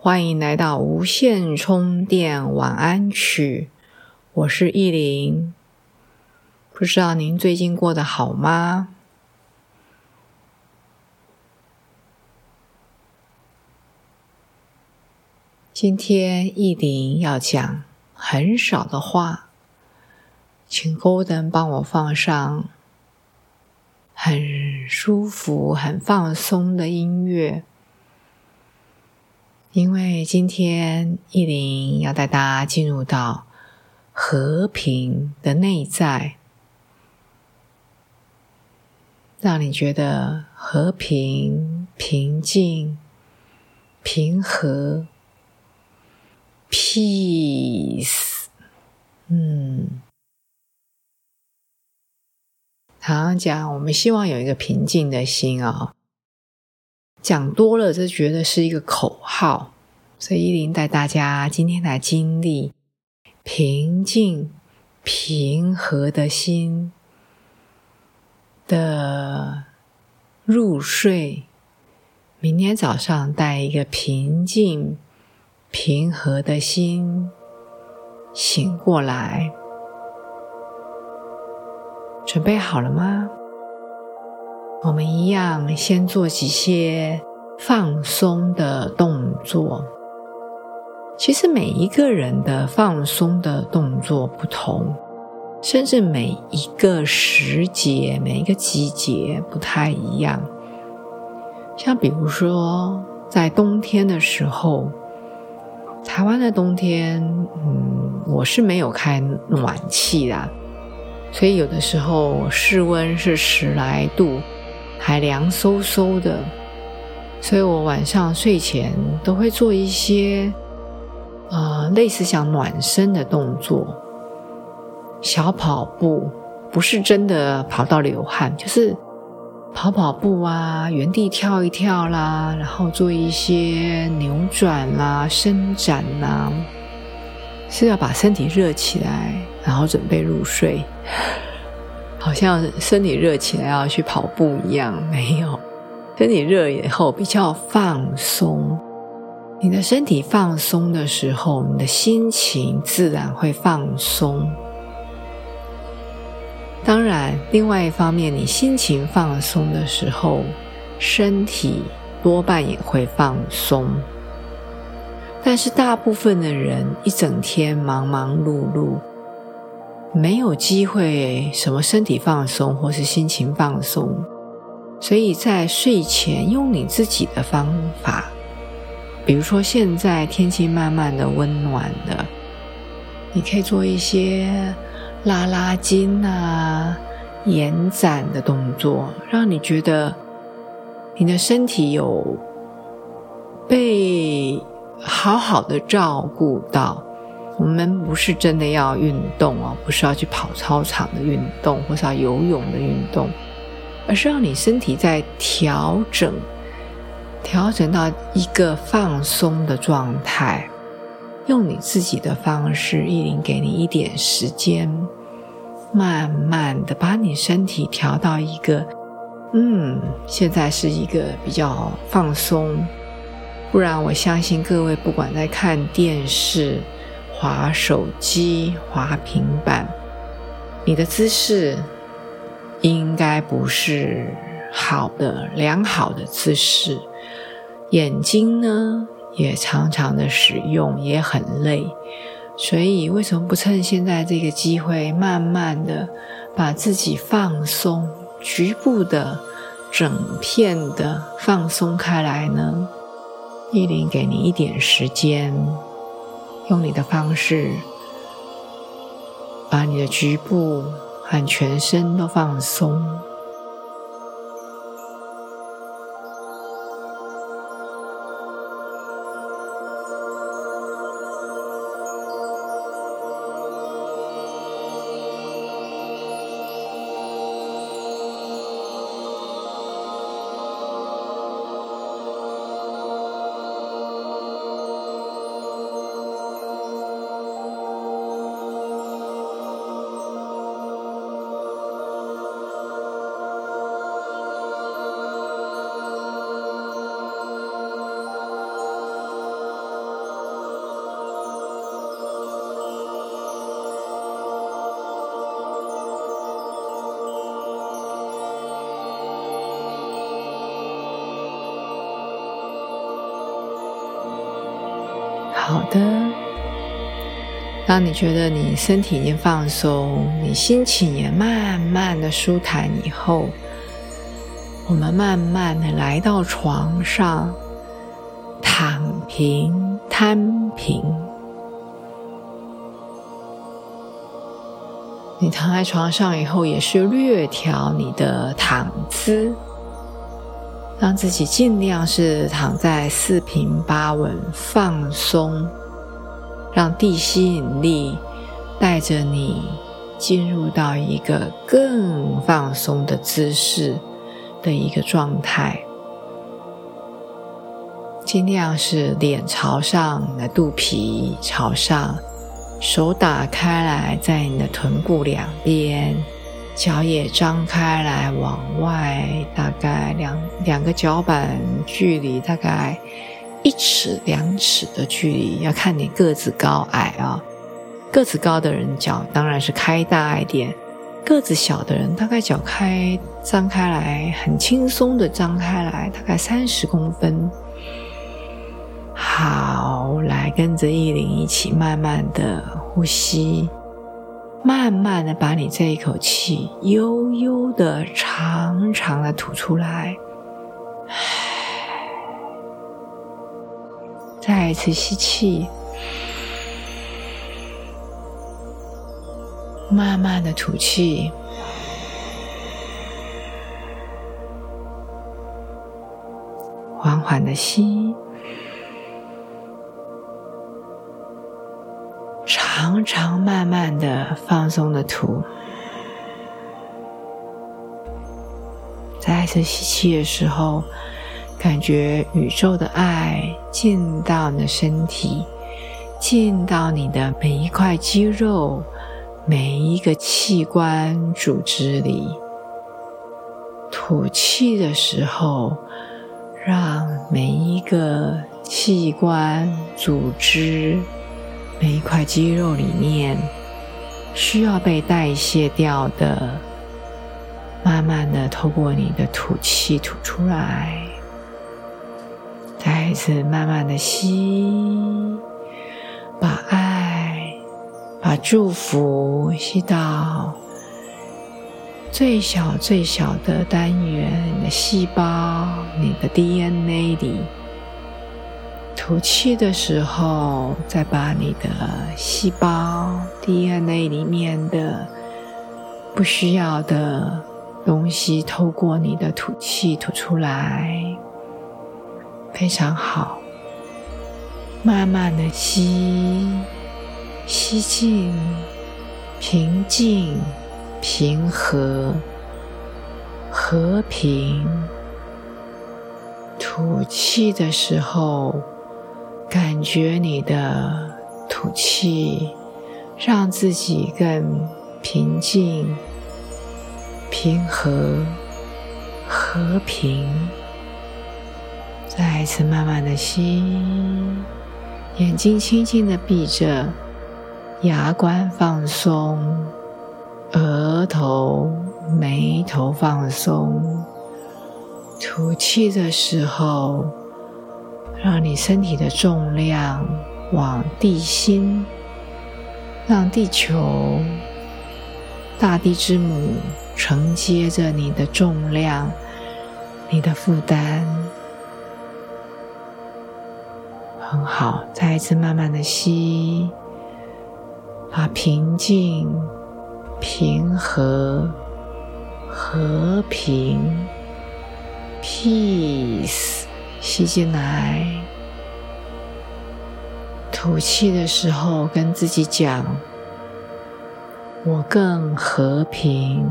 欢迎来到无线充电晚安曲，我是意林。不知道您最近过得好吗？今天意林要讲很少的话，请 Golden 帮我放上很舒服、很放松的音乐。因为今天意林要带大家进入到和平的内在，让你觉得和平、平静、平和，peace。嗯，常常讲，我们希望有一个平静的心啊。讲多了，就觉得是一个口号。所以依林带大家今天来经历平静、平和的心的入睡。明天早上带一个平静、平和的心醒过来。准备好了吗？我们一样，先做几些放松的动作。其实每一个人的放松的动作不同，甚至每一个时节、每一个季节不太一样。像比如说，在冬天的时候，台湾的冬天，嗯，我是没有开暖气的，所以有的时候室温是十来度。还凉飕飕的，所以我晚上睡前都会做一些，呃，类似像暖身的动作，小跑步，不是真的跑到流汗，就是跑跑步啊，原地跳一跳啦，然后做一些扭转啦、伸展啦，是要把身体热起来，然后准备入睡。好像身体热起来要去跑步一样，没有。身体热以后比较放松，你的身体放松的时候，你的心情自然会放松。当然，另外一方面，你心情放松的时候，身体多半也会放松。但是，大部分的人一整天忙忙碌碌。没有机会什么身体放松或是心情放松，所以在睡前用你自己的方法，比如说现在天气慢慢的温暖了，你可以做一些拉拉筋啊、延展的动作，让你觉得你的身体有被好好的照顾到。我们不是真的要运动哦，不是要去跑操场的运动，或是要游泳的运动，而是让你身体在调整，调整到一个放松的状态，用你自己的方式，意林给你一点时间，慢慢的把你身体调到一个，嗯，现在是一个比较放松，不然我相信各位不管在看电视。滑手机、滑平板，你的姿势应该不是好的、良好的姿势。眼睛呢，也常常的使用，也很累。所以，为什么不趁现在这个机会，慢慢的把自己放松，局部的、整片的放松开来呢？依林给你一点时间。用你的方式，把你的局部和全身都放松。好的。当你觉得你身体已经放松，你心情也慢慢的舒坦以后，我们慢慢的来到床上，躺平、摊平。你躺在床上以后，也是略调你的躺姿，让自己尽量是躺在四平八稳、放松，让地吸引力带着你进入到一个更放松的姿势的一个状态。尽量是脸朝上，你的肚皮朝上。手打开来，在你的臀部两边，脚也张开来，往外大概两两个脚板距离，大概一尺两尺的距离，要看你个子高矮啊。个子高的人脚当然是开大一点，个子小的人大概脚开张开来，很轻松的张开来，大概三十公分。好，来跟着意林一起慢慢的呼吸，慢慢的把你这一口气悠悠的、长长的吐出来。再一次吸气，慢慢的吐气，缓缓的吸。长长慢慢的放松的吐，再次吸气的时候，感觉宇宙的爱进到你的身体，进到你的每一块肌肉、每一个器官组织里。吐气的时候，让每一个器官组织。每一块肌肉里面需要被代谢掉的，慢慢的透过你的吐气吐出来，再一次慢慢的吸，把爱、把祝福吸到最小最小的单元，你的细胞、你的 DNA 里。吐气的时候，再把你的细胞 DNA 里面的不需要的东西，透过你的吐气吐出来，非常好。慢慢的吸，吸进平静、平和、和平。吐气的时候。感觉你的吐气，让自己更平静、平和、和平。再一次慢慢的吸，眼睛轻轻的闭着，牙关放松，额头、眉头放松。吐气的时候。让你身体的重量往地心，让地球、大地之母承接着你的重量、你的负担，很好。再一次慢慢的吸，把平静、平和、和平、peace。吸进来，吐气的时候跟自己讲：“我更和平、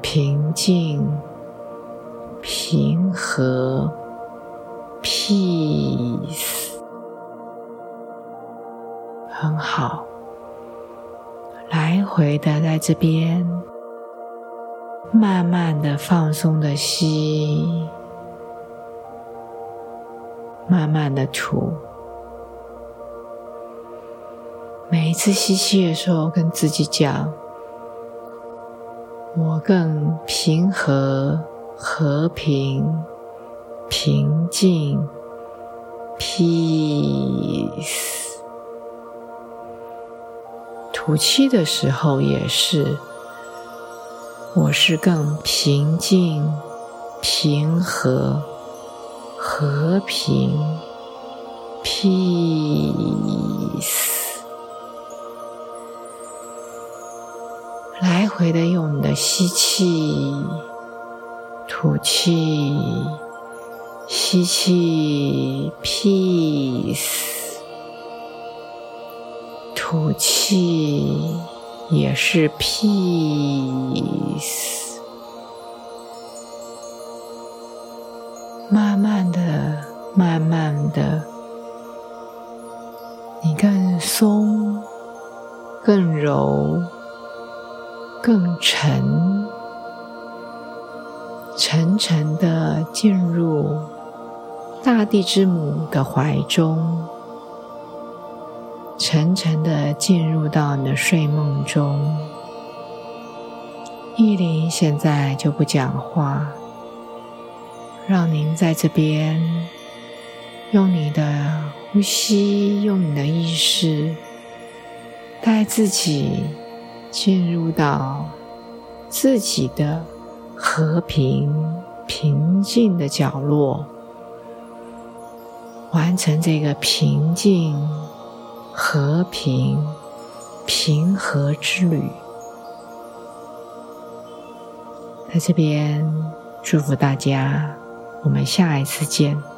平静、平和，peace，很好。”来回的在这边，慢慢的放松的吸。慢慢的吐，每一次吸气的时候，跟自己讲：“我更平和、和平、平静、peace。吐气的时候也是，我是更平静、平和、和平，peace。来回的用你的吸气、吐气、吸气，peace；吐气也是 peace。慢慢的、慢慢的，你更松、更柔。更沉，沉沉的进入大地之母的怀中，沉沉的进入到你的睡梦中。意林现在就不讲话，让您在这边用你的呼吸，用你的意识带自己。进入到自己的和平、平静的角落，完成这个平静、和平、平和之旅。在这边祝福大家，我们下一次见。